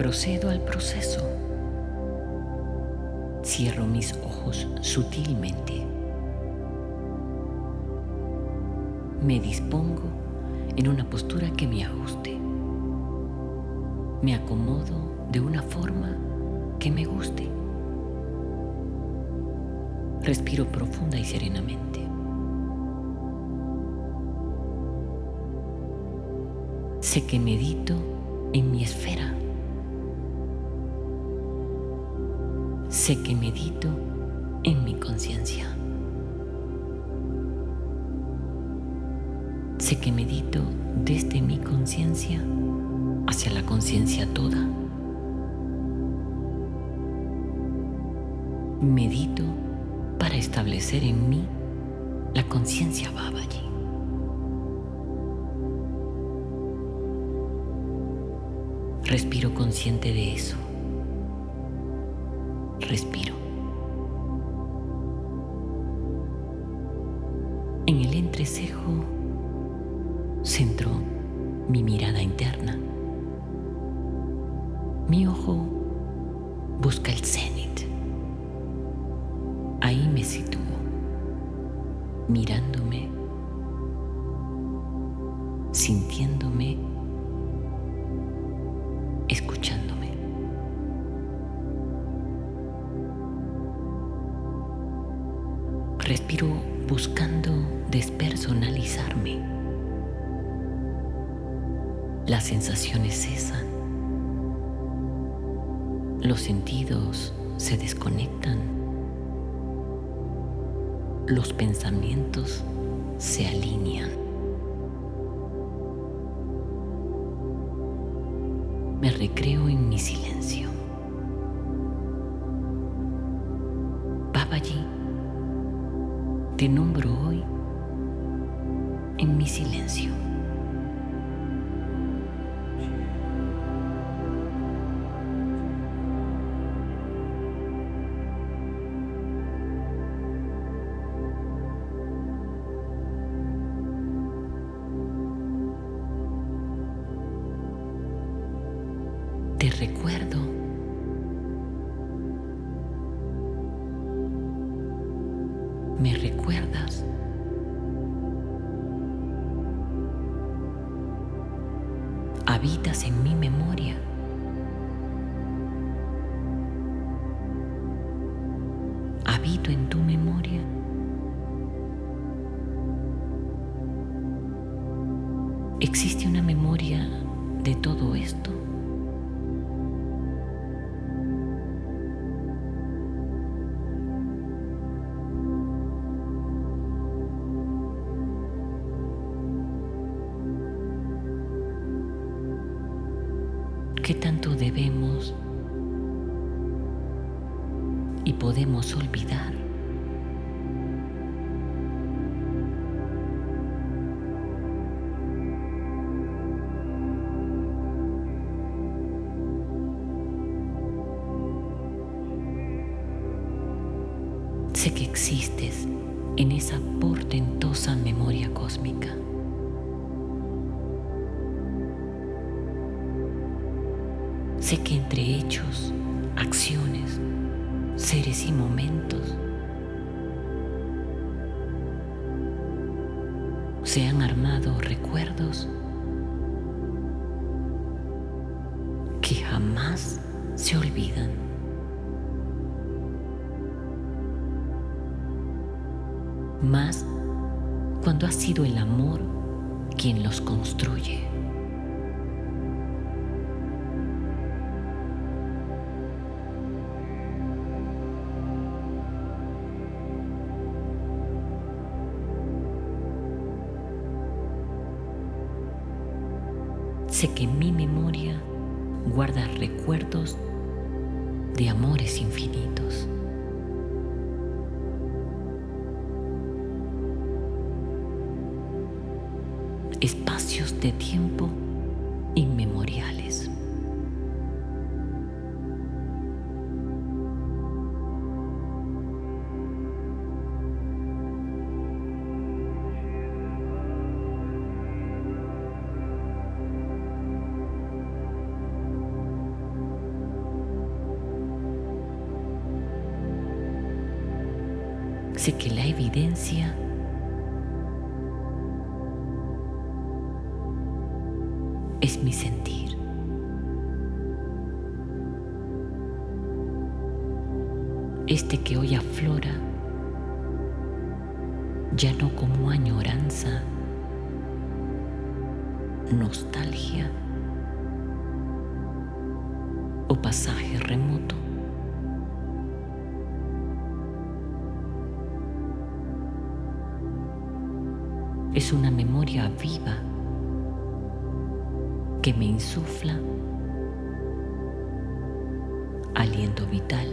Procedo al proceso. Cierro mis ojos sutilmente. Me dispongo en una postura que me ajuste. Me acomodo de una forma que me guste. Respiro profunda y serenamente. Sé que medito en mi esfera. Sé que medito en mi conciencia. Sé que medito desde mi conciencia hacia la conciencia toda. Medito para establecer en mí la conciencia Babaji. Respiro consciente de eso. Respiro. En el entrecejo centro mi mirada interna. Mi ojo busca el cenit. Ahí me sitúo, mirándome, sintiéndome, Las sensaciones cesan. Los sentidos se desconectan. Los pensamientos se alinean. Me recreo en mi silencio. Babaji, te nombro hoy en mi silencio. En tu memoria. ¿Existe una memoria de todo esto? Y podemos olvidar? Sé que existes en esa portentosa memoria cósmica. Sé que entre hechos, acciones, seres y momentos se han armado recuerdos que jamás se olvidan. Más cuando ha sido el amor quien los construye. Sé que mi memoria guarda recuerdos de amores infinitos. Espacios de tiempo inmemoriales. Es mi sentir. Este que hoy aflora, ya no como añoranza, nostalgia o pasaje remoto. Es una memoria viva que me insufla aliento vital.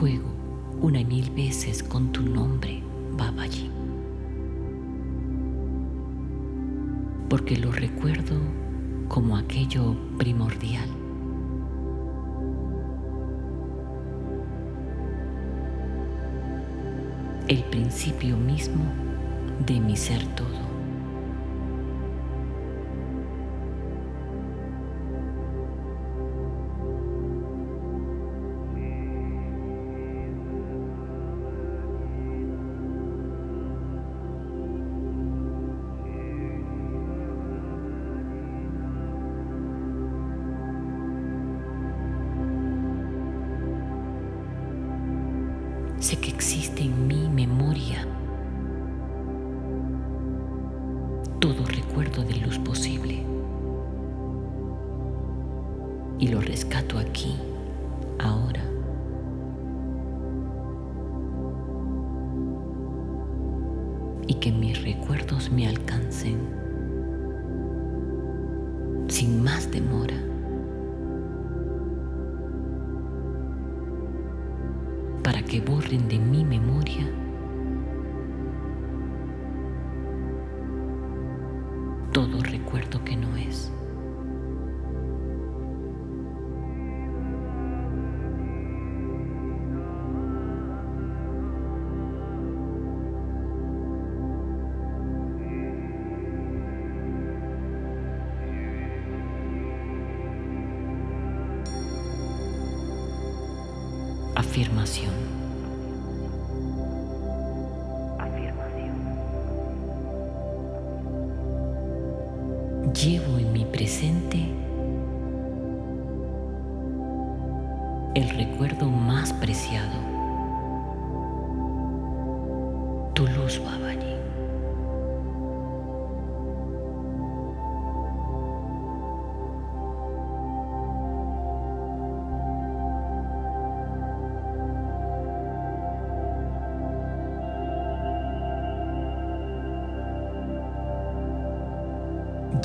Juego una mil veces con tu nombre, Babaji. Porque lo recuerdo como aquello primordial. El principio mismo de mi ser todo. Todo recuerdo de luz posible. Y lo rescato aquí, ahora. Y que mis recuerdos me alcancen sin más demora. para que borren de mi memoria todo recuerdo que no es. Llevo en mi presente el recuerdo más preciado, tu luz, Babaji.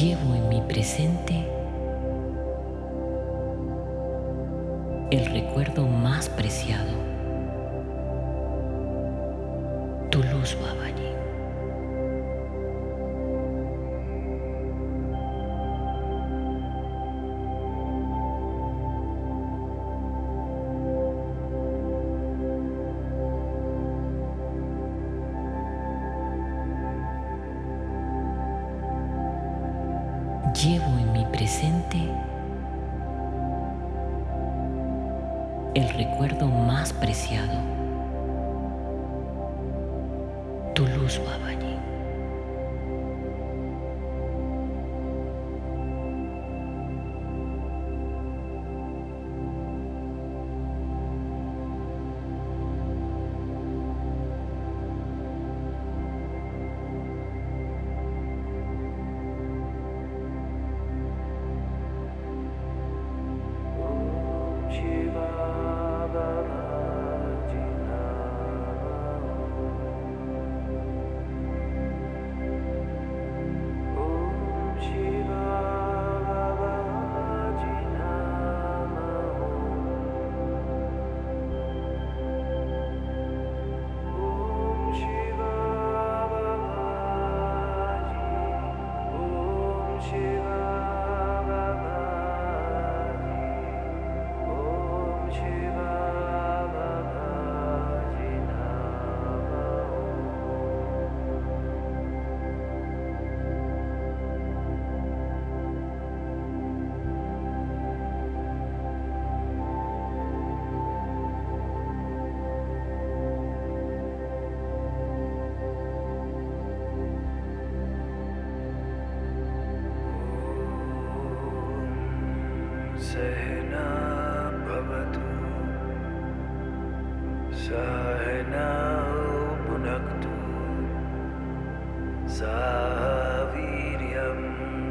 Llevo en mi presente el recuerdo más preciado, tu luz, Babaji. Llevo en mi presente el recuerdo más preciado, tu luz, Babaji.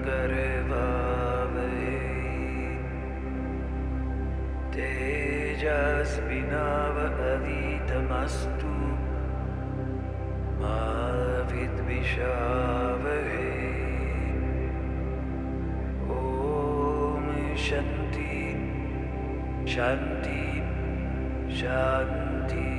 गर्वावहे तेजस्विनावधीतमस्तु मा विद्विषावहे ॐ शन्ति शान्ति शान्ति